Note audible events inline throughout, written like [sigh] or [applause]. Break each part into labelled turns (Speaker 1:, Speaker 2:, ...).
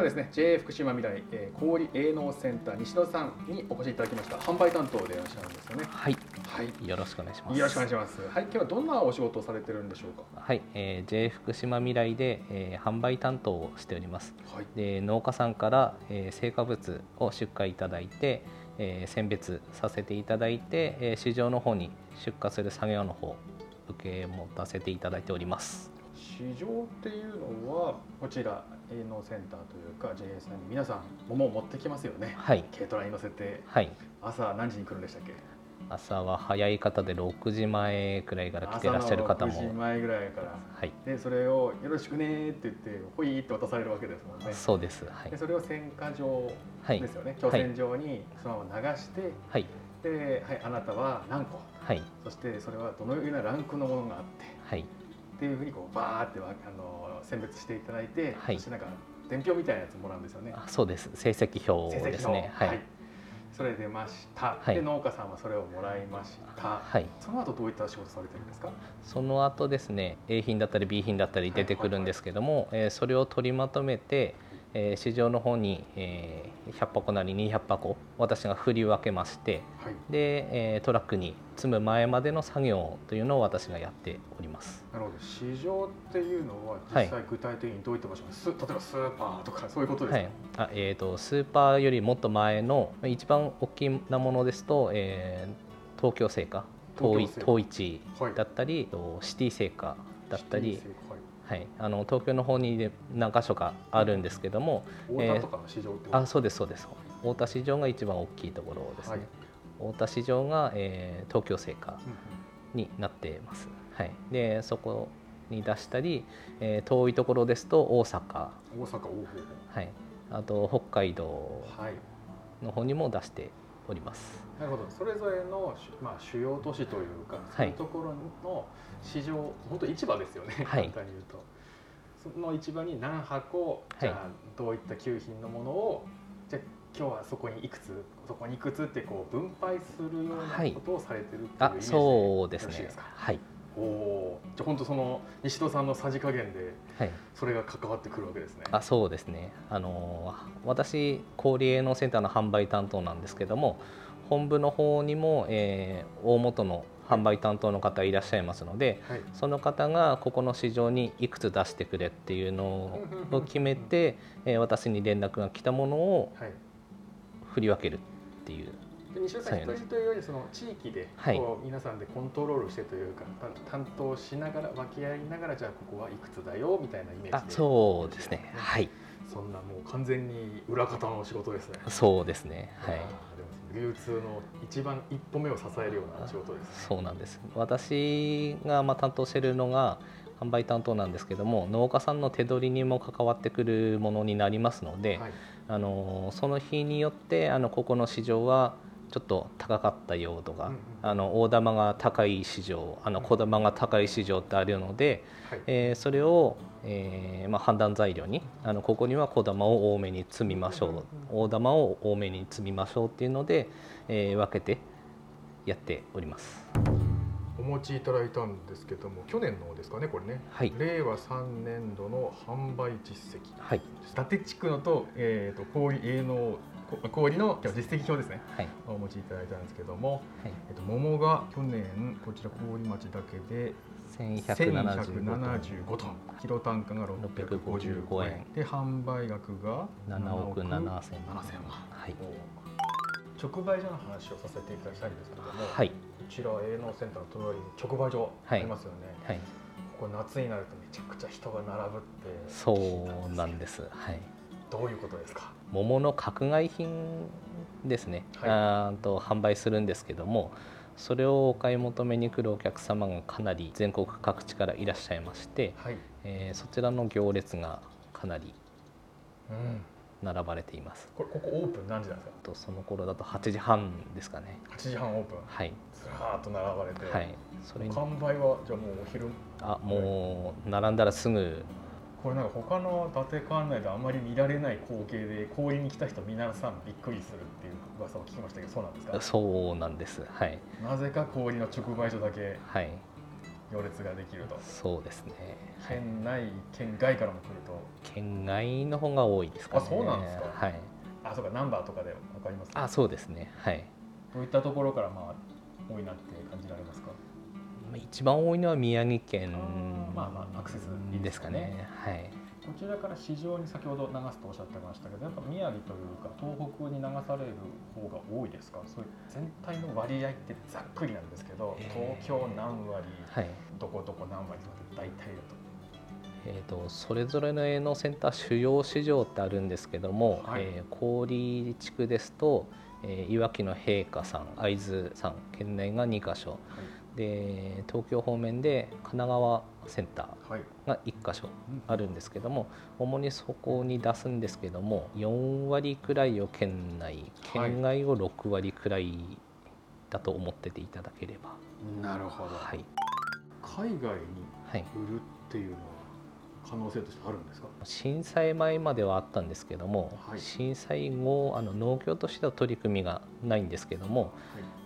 Speaker 1: はですね JA 福島未来、えー、小売営農センター西野さんにお越しいただきました。販売担当でいらっしゃるんですよね。
Speaker 2: はい、
Speaker 1: はい。
Speaker 2: よろしくお願いします。
Speaker 1: よろしくお願いします。はい今日はどんなお仕事をされてるんでしょうか？
Speaker 2: はい、えー、JA 福島未来で、えー販売担当をしております。
Speaker 1: はい。
Speaker 2: で農家さんから、えー成果物を出荷いただいて、えー選別させていただいて、えー市場の方に出荷する作業の方受け持たせていただいております
Speaker 1: 市場っていうのはこちら営農センターというか JA さんに皆さん桃を持ってきますよね。
Speaker 2: はい。
Speaker 1: 軽トラに乗せて。
Speaker 2: はい。
Speaker 1: 朝何時に来るんでしたっけ？
Speaker 2: 朝は早い方で6時前くらいから来てらっしゃる方も。
Speaker 1: 朝の6時前ぐらいから。
Speaker 2: はい。
Speaker 1: でそれをよろしくねって言ってほいって渡されるわけですもんね。
Speaker 2: そうです。はい。
Speaker 1: でそれを選果場
Speaker 2: はい
Speaker 1: ですよね、挑戦状にそのまま流して、
Speaker 2: はい。
Speaker 1: で、はい、あなたは何個？
Speaker 2: はい。
Speaker 1: そしてそれはどのようなランクのものがあって。
Speaker 2: はい
Speaker 1: っていうふうにこうバーってわあの選別していただいて、
Speaker 2: はい。
Speaker 1: そしてなんか伝票みたいなやつもらうんですよね。
Speaker 2: あそうです。成績表ですね。
Speaker 1: 成績表。
Speaker 2: はい。
Speaker 1: それ出ました、
Speaker 2: はい。
Speaker 1: で農家さんはそれをもらいました、
Speaker 2: はい。
Speaker 1: その後どういった仕事されてるんですか？
Speaker 2: その後ですね A 品だったり B 品だったり出てくるんですけども、えーそれを取りまとめて、えー市場の方に、えー100箱なり200箱私が振り分けまして
Speaker 1: はい。
Speaker 2: で、えートラックに積む前までの作業というのを私がやっております。
Speaker 1: なるほど。市場っていうのは
Speaker 2: はい。
Speaker 1: 実際具体的にどういった場所か、ス例えばスーパーとかそういうことですか、
Speaker 2: はい。あえー、とスーパーよりもっと前の一番大きなものですと、えー東京製菓東一
Speaker 1: はい。
Speaker 2: だったり、とシティ製菓だったりはい、あの東京の方にで何箇所かあるんですけども、
Speaker 1: はい。大田とかの市場ってこと
Speaker 2: あそうですそうです。太田市場が一番大きいところですね、
Speaker 1: はい。
Speaker 2: 太田市場が、えー東京製菓になっています、はい、でそこに出したり、えー遠いところですと大阪、
Speaker 1: 大阪王
Speaker 2: はい、あと北海道の方にも出しております。
Speaker 1: なるほど。それぞれの、しまあ、主要都市というかそういうところの市場、本当市場ですよね、
Speaker 2: はい。
Speaker 1: 簡単に言うと。その市場に何箱じゃあどういった給品のものをじゃあ今日はそこにいくつそこにいくつってこう分配するような
Speaker 2: はい。
Speaker 1: ことをされてるっていうイ
Speaker 2: あ
Speaker 1: メージ
Speaker 2: そうですね。はい、
Speaker 1: おおー。じゃあ本当その西戸さんのさじ加減で
Speaker 2: はい、
Speaker 1: それが関わってくるわけですね。
Speaker 2: あそうですね。あの私小売営農センターの販売担当なんですけども本部の方にも、えー大元の販売担当の方いらっしゃいますので
Speaker 1: はい。
Speaker 2: その方がここの市場にいくつ出してくれっていうのを決めて、えー私に連絡が来たものを
Speaker 1: はい。
Speaker 2: 振り分けるっていう。
Speaker 1: で西尾さ人というよりその地域で
Speaker 2: はい。
Speaker 1: こう皆さんでコントロールしてというかた担当しながら分け合いながらじゃあここはいくつだよみたいなイメー
Speaker 2: あ
Speaker 1: ジで。
Speaker 2: そうですね。はい。
Speaker 1: そんなもう完全に裏方の仕事ですね。
Speaker 2: そうですね。はい。
Speaker 1: 流通の一番一歩目を支えるような仕事ですね。
Speaker 2: そうなんです。私がまあ担当しているのが販売担当なんですけども農家さんの手取りにも関わってくるものになりますので、
Speaker 1: はい。
Speaker 2: あのその日によってあのここの市場はちょっと高かった用途が、
Speaker 1: うんうん。
Speaker 2: あの大玉が高い市場あの小玉が高い市場ってあるので、
Speaker 1: はい。
Speaker 2: えーそれを、えーまあ、判断材料にあのここには小玉を多めに積みましょう。大玉を多めに積みましょうっていうので、えー分けてやっております。
Speaker 1: お持ちいただいたんですけども去年のですかねこれね、
Speaker 2: はい。
Speaker 1: 令和3年度の販売実績。
Speaker 2: はい、
Speaker 1: 伊達地区のと,、えー、と小売営農こ小売の実績表ですね。
Speaker 2: はい、
Speaker 1: お持ちいただいたんですけども、
Speaker 2: はい、
Speaker 1: えっと、桃が去年こちら郡町だけで
Speaker 2: 1175
Speaker 1: 1175トン。キロ単価が655
Speaker 2: 655
Speaker 1: 円。
Speaker 2: 円。
Speaker 1: で販売額が
Speaker 2: 7億7000
Speaker 1: 7000万。
Speaker 2: はい、
Speaker 1: 直売所の話をさせていただきたいんですけれども、
Speaker 2: はい、
Speaker 1: こちら営農センターの隣に直売所ありますよね、
Speaker 2: はい、
Speaker 1: ここ夏になるとめちゃくちゃ人が並ぶって。
Speaker 2: そうなんです。はい。
Speaker 1: どういうことですか？
Speaker 2: 桃の角外品ですね、
Speaker 1: はい。
Speaker 2: と販売するんですけどもそれをお買い求めに来るお客様がかなり全国各地からいらっしゃいまして、
Speaker 1: はい、
Speaker 2: えーそちらの行列がかなり
Speaker 1: うん、
Speaker 2: 並ばれています。
Speaker 1: これここオープン何時なんですか？
Speaker 2: とその頃だと8時半ですかね。
Speaker 1: 8時半オープン。
Speaker 2: はい。
Speaker 1: ずらーっと並ばれて、
Speaker 2: はい。それに
Speaker 1: 完売はじゃあもうお昼？
Speaker 2: あもう並んだらすぐ。
Speaker 1: これなんか他の伊達館内であんまり見られない光景で氷に来た人皆さんびっくりするっていう噂を聞きましたけどそうなんですか？
Speaker 2: そうなんです。はい。
Speaker 1: なぜか氷の直売所だけ。
Speaker 2: はい
Speaker 1: 行列ができると。
Speaker 2: そうですね、
Speaker 1: はい、県内県外からも来ると。
Speaker 2: 県外の方が多いですかね。
Speaker 1: あそうなんですか。
Speaker 2: はい。
Speaker 1: あそうかナンバーとかで分かります、
Speaker 2: あそうですね。はい。
Speaker 1: どういったところからまあ多いなって感じられますか？
Speaker 2: 一番多いのは宮城県
Speaker 1: まあまあアクセス
Speaker 2: ですかね。はい
Speaker 1: こちらから市場に先ほど流すとおっしゃってましたけどやっぱ宮城というか東北に流される方が多いですか？そういう全体の割合ってざっくりなんですけど、東京何割、はい、どこどこ何割とかって大体だと。
Speaker 2: えーと、それぞれの営農センター主要市場ってあるんですけども、はい、えー、郡地区ですと、えー、いわきの陛下さん会津さん県内が2か所、はい、で東京方面で神奈川センターが1箇所あるんですけども、主にそこに出すんですけども4割くらいを県内県外を6割くらいだと思ってていただければ。
Speaker 1: なるほど、はい、海外に売るっていうのは、可能性としてあるんですか？
Speaker 2: 震災前まではあったんですけども、はい、震災後あの農協としては取り組みがないんですけども、はい、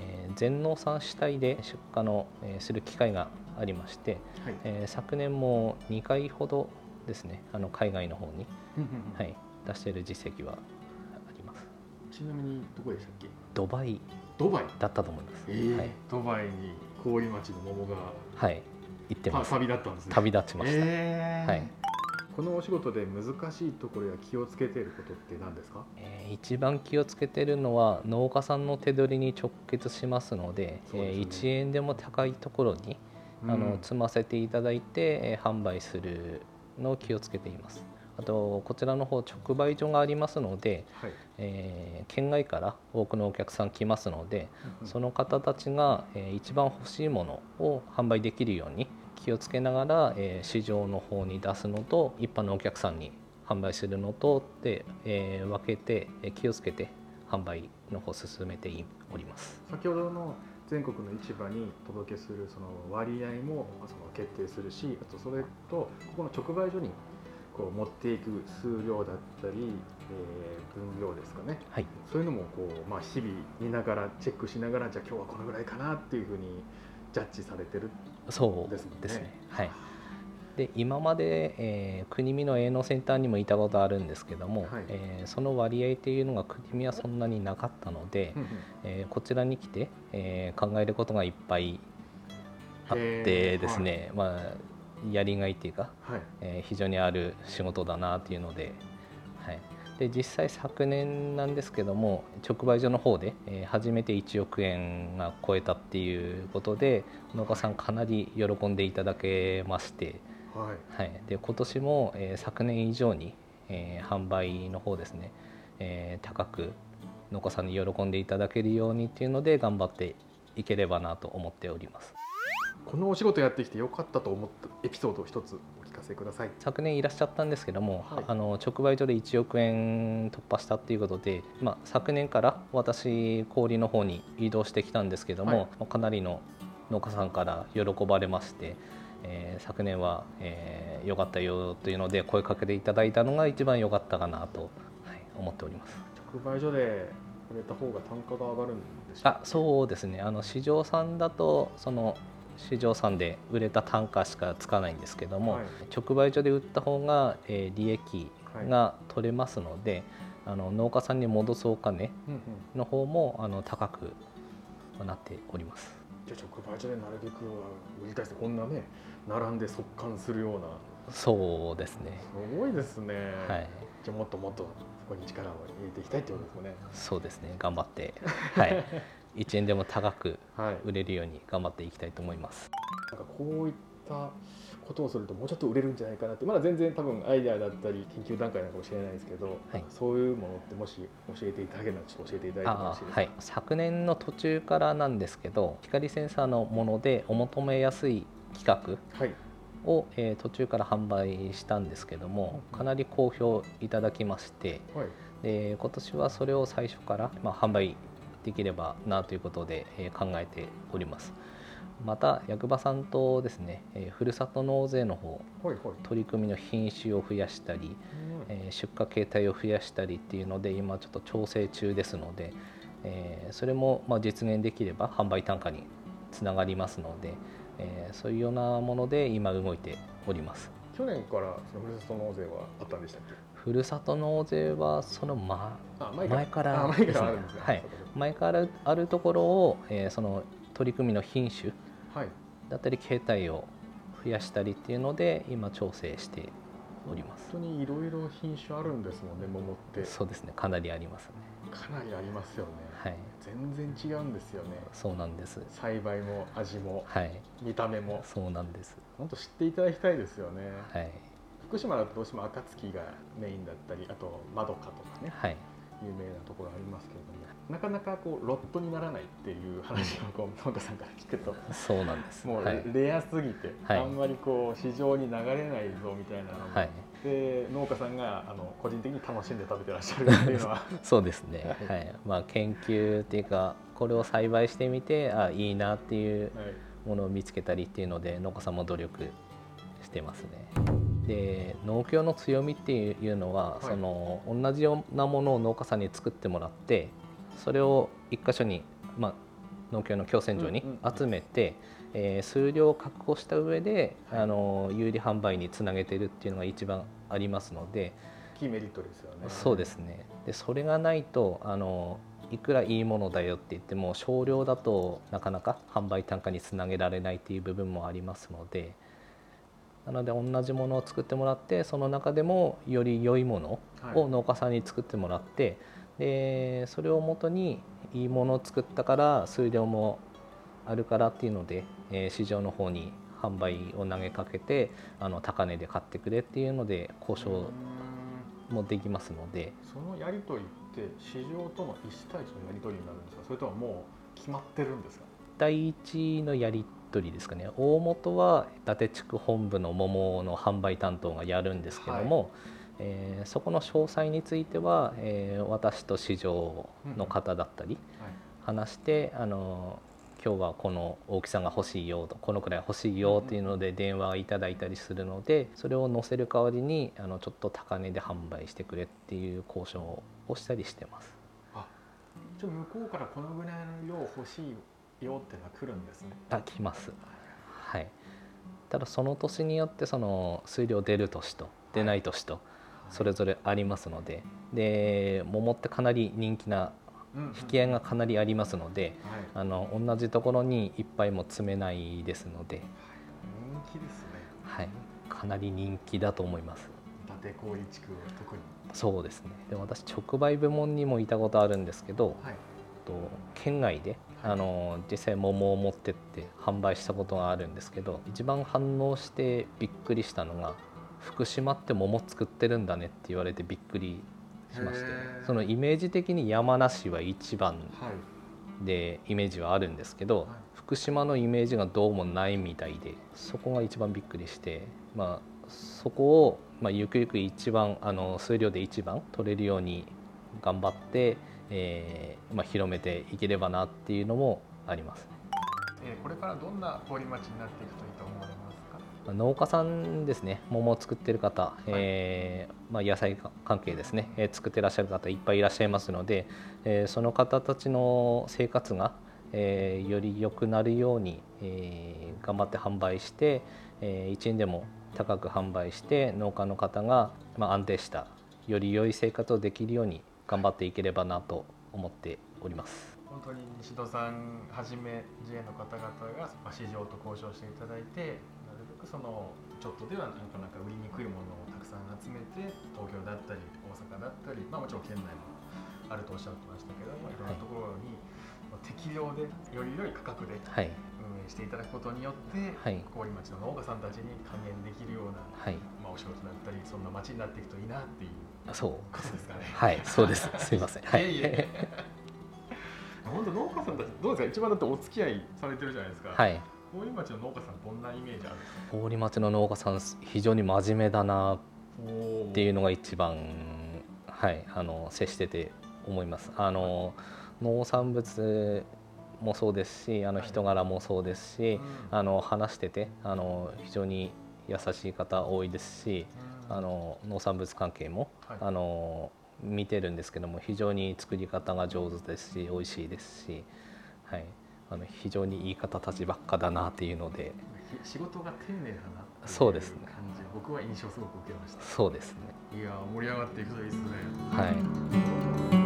Speaker 2: えー、全農産主体で出荷の、えー、する機会がありまして、はい、えー、昨年も2回ほどですねあの海外の方に、はい、出している実績はあります。
Speaker 1: ちなみにどこでしたっけ？
Speaker 2: ドバイ
Speaker 1: ドバイ？
Speaker 2: だったと思います、
Speaker 1: えー、はい、ドバイに氷町の桃が
Speaker 2: はい。行ってます。
Speaker 1: 旅立ったんですね。
Speaker 2: 旅立ちました、えー、はい
Speaker 1: このお仕事で難しいところや気をつけていることって何ですか、
Speaker 2: えー、一番気をつけているのは農家さんの手取りに直結しますのでで、ね、えー、1円でも高いところにあの積ませていただいて、えー、販売するのを気をつけています。あとこちらの方直売所がありますので、はい、えー、県外から多くのお客さん来ますので、うん、その方たちが、えー、一番欲しいものを販売できるように気をつけながら、えー、市場の方に出すのと一般のお客さんに販売するのとで、えー、分けて、えー、気をつけて販売の方進めております。
Speaker 1: 先ほどの全国の市場に届けするその割合もその決定するしあとそれとここの直売所にこう持っていく数量だったり、えー、分量ですかね、はい、そういうのもこう、まあ、日々見ながらチェックしながらじゃあ今日はこのぐらいかなっていうふうにジャッジされてる
Speaker 2: そうですね。はい。で今まで、えー、国見の営農センターにもいたことあるんですけども、はい、えー、その割合っていうのが国見はそんなになかったので、えー、こちらに来て、えー、考えることがいっぱいあってですね、はい、まあやりがいっていうか、はい、えー、非常にある仕事だなっていうので、はい、で実際昨年なんですけども直売所の方で、えー、初めて1億円が超えたっていうことで農家さんかなり喜んでいただけまして、はい、はい、で今年も、えー、昨年以上に、えー、販売の方ですね、えー、高く農家さんに喜んでいただけるようにっていうので頑張っていければなと思っております。
Speaker 1: このお仕事やってきてよかったと思ったエピソードを一つお聞かせください。
Speaker 2: 昨年いらっしゃったんですけども、はい、あの直売所で1億円突破したっていうことで、まあ、昨年から私氷の方に移動してきたんですけども、はい、かなりの農家さんから喜ばれまして、えー、昨年は、えー、よかったよというので声かけていただいたのが一番良かったかなと、はい、思っております。
Speaker 1: 直売所で売れた方が単価が上がるんです
Speaker 2: か、あそうですね。あの市場産だとその市場産で売れた単価しかつかないんですけども、はい、直売所で売った方が、えー、利益が取れますので、はい、あの農家さんに戻すお金の方も、あの高くなっております。
Speaker 1: じゃ直売所でなるべく売りたいですこんなね並んで速乾するような。
Speaker 2: そうですね。
Speaker 1: すごいですね、はい、じゃもっともっとそこに力を入れていきたいってことですね。
Speaker 2: そうですね。頑張って。はい [laughs] 1円でも高く売れるように頑張っていきたいと思います。
Speaker 1: なんかこういったことをするともうちょっと売れるんじゃないかなってまだ全然多分アイデアだったり研究段階なのかもしれないですけど、はい、そういうものってもし教えていただけるならちょっと教えていただいてもよろしい。ですか、はい、
Speaker 2: 昨年の途中からなんですけど光センサーのものでお求めやすい規格を、えー、途中から販売したんですけどもかなり好評いただきまして、はい、で今年はそれを最初から、まあ、販売できればなということで、え考えております。また役場さんとですね、えふるさと納税の方、取り組みの品種を増やしたり、うん、え出荷形態を増やしたりっていうので今ちょっと調整中ですので、えそれもま実現できれば販売単価につながりますので、えーそういうようなもので今動いております。
Speaker 1: 去年からそのふるさと納税はあったんでしたっけ？
Speaker 2: ふるさと納税はその、ま、
Speaker 1: あ
Speaker 2: 前から。はい。前からあるところを、えーその取り組みの品種だったり形態を増やしたりっていうので今調整しております。
Speaker 1: 本当にいろいろ品種あるんですもんね桃って。
Speaker 2: そうですね。かなりありますね。
Speaker 1: かなりありますよね、
Speaker 2: はい。
Speaker 1: 全然違うんですよね。
Speaker 2: そうなんです。
Speaker 1: 栽培も味も
Speaker 2: はい。
Speaker 1: 見た目も。
Speaker 2: そうなんです。
Speaker 1: 本当知っていただきたいですよね、
Speaker 2: はい
Speaker 1: 福島だとどうしても暁がメインだったりあとまどかとかね
Speaker 2: はい。
Speaker 1: 有名なところありますけれどもなかなかこうロットにならないっていう話をこう農家さんから聞くと
Speaker 2: そうなんです。
Speaker 1: もう
Speaker 2: はい。
Speaker 1: レアすぎて、
Speaker 2: はい。
Speaker 1: あんまりこう市場に流れないぞみたいなのも、
Speaker 2: はい。
Speaker 1: で農家さんがあの個人的に楽しんで食べてらっしゃるっていうのは。[laughs]
Speaker 2: そうですね。
Speaker 1: は
Speaker 2: はい。まあ研究っていうかこれを栽培してみてあいいなっていう
Speaker 1: はい。
Speaker 2: ものを見つけたりっていうので農家さんも努力してますね。で農協の強みっていうのは、
Speaker 1: はい。
Speaker 2: その同じようなものを農家さんに作ってもらってそれを一箇所に、まあ、農協の共選所に
Speaker 1: うんうんうん。
Speaker 2: 集めて、えー数量を確保した上で、
Speaker 1: はい。
Speaker 2: あの有利販売につなげてるっていうのが一番ありますので、
Speaker 1: キーメリットですよね。
Speaker 2: そうですね。でそれがないとあのいくらいいものだよって言っても少量だとなかなか販売単価につなげられないっていう部分もありますのでなので同じものを作ってもらってその中でもより良いものを農家さんに作ってもらって、でそれをもとにいいものを作ったから数量もあるからっていうので、えー市場の方に販売を投げかけてあの高値で買ってくれっていうので交
Speaker 1: う
Speaker 2: 渉もできますので。
Speaker 1: そのやり取りって市場との1対1のやり取りになるんですか？それとももう決まってるんですか？
Speaker 2: 第一のやり取りですかね。大元は伊達地区本部の桃の販売担当がやるんですけども、えーそこの詳細については、えー私と市場の方だったり
Speaker 1: はい。
Speaker 2: 話して、あの今日はこの大きさが欲しいよとこのくらい欲しいよっていうので電話いただいたりするのでそれを載せる代わりにあのちょっと高値で販売してくれっていう交渉をしたりしてます。
Speaker 1: あじゃあ向こうからこのぐらいの量欲しいよってのは来るん。ですね
Speaker 2: あ来ます。はい、ただその年によってその数量出る年と出ない年とそれぞれありますのでで桃ってかなり人気な引き合いがかなりありますので
Speaker 1: はい。
Speaker 2: あの同じところにいっぱいも詰めないですので、
Speaker 1: 人気ですね。
Speaker 2: はい、かなり人気だと思います。
Speaker 1: 伊達郡地区は特に。
Speaker 2: そうですね。で私直売部門にもいたことあるんですけど
Speaker 1: はい。
Speaker 2: と県外であの実際桃を持ってって販売したことがあるんですけど一番反応してびっくりしたのが福島って桃作ってるんだねって言われてびっくりしましてそのイメージ的に山梨は一番
Speaker 1: はい。
Speaker 2: でイメージはあるんですけど、
Speaker 1: はい。
Speaker 2: 福島のイメージがどうもないみたいでそこが一番びっくりして、まあ、そこを、まあ、ゆくゆく一番あの数量で一番取れるように頑張って、えーまあ、広めていければなっていうのもあります。
Speaker 1: えーこれからどんな郡町になっていくといいと思われますか？
Speaker 2: まあ農家さんですね。桃を作ってる方、えーまあ、野菜関係ですね、えー作ってらっしゃる方いっぱいいらっしゃいますので、えーその方たちの生活が、えーより良くなるように、えー頑張って販売して、えー1円でも高く販売して農家の方が、まあ、安定したより良い生活をできるように頑張っていければなと思っております。
Speaker 1: 本当に西戸さんはじめ JA の方々がまあ市場と交渉していただいてなるべくそのちょっとではなかなか売りにくいものをたくさん集めて東京だったり大阪だったり、まあ、もちろん県内もあるとおっしゃってましたけどもいろんなところにまあ適量でより良い価格で
Speaker 2: はい、
Speaker 1: していただくことによって
Speaker 2: はい
Speaker 1: 郡町の農家さんたちに還元できるような、
Speaker 2: はい、
Speaker 1: まあ、お仕事だったりそんな町になっていくといいなっていう
Speaker 2: そう
Speaker 1: ことですかね。[laughs]
Speaker 2: はい、そうです。すいません。はい。
Speaker 1: いえいえ本当農家さんたちどうですか？一番だってお付き合いされてるじゃないですか。
Speaker 2: はい。
Speaker 1: 郡町の農家さんどんなイメージあるんですか？
Speaker 2: 郡町の農家さん非常に真面目だなっていうのが一番はいあの接してて思います。あの農産物もそうですし、あの
Speaker 1: はい。
Speaker 2: 人柄もそうですし、
Speaker 1: うん。
Speaker 2: あの話しててあの非常に優しい方多いですし、
Speaker 1: うん。
Speaker 2: あの農産物関係も、
Speaker 1: はい。
Speaker 2: あの見てるんですけども非常に作り方が上手ですし美味しいですし、はい、あの非常にいい方たちばっかだなっていうので。
Speaker 1: 仕事が丁寧だな
Speaker 2: そうですね。
Speaker 1: 感じ僕は印象すごく受けました。
Speaker 2: そうですね。
Speaker 1: いやー盛り上がっていくといいですね。
Speaker 2: はい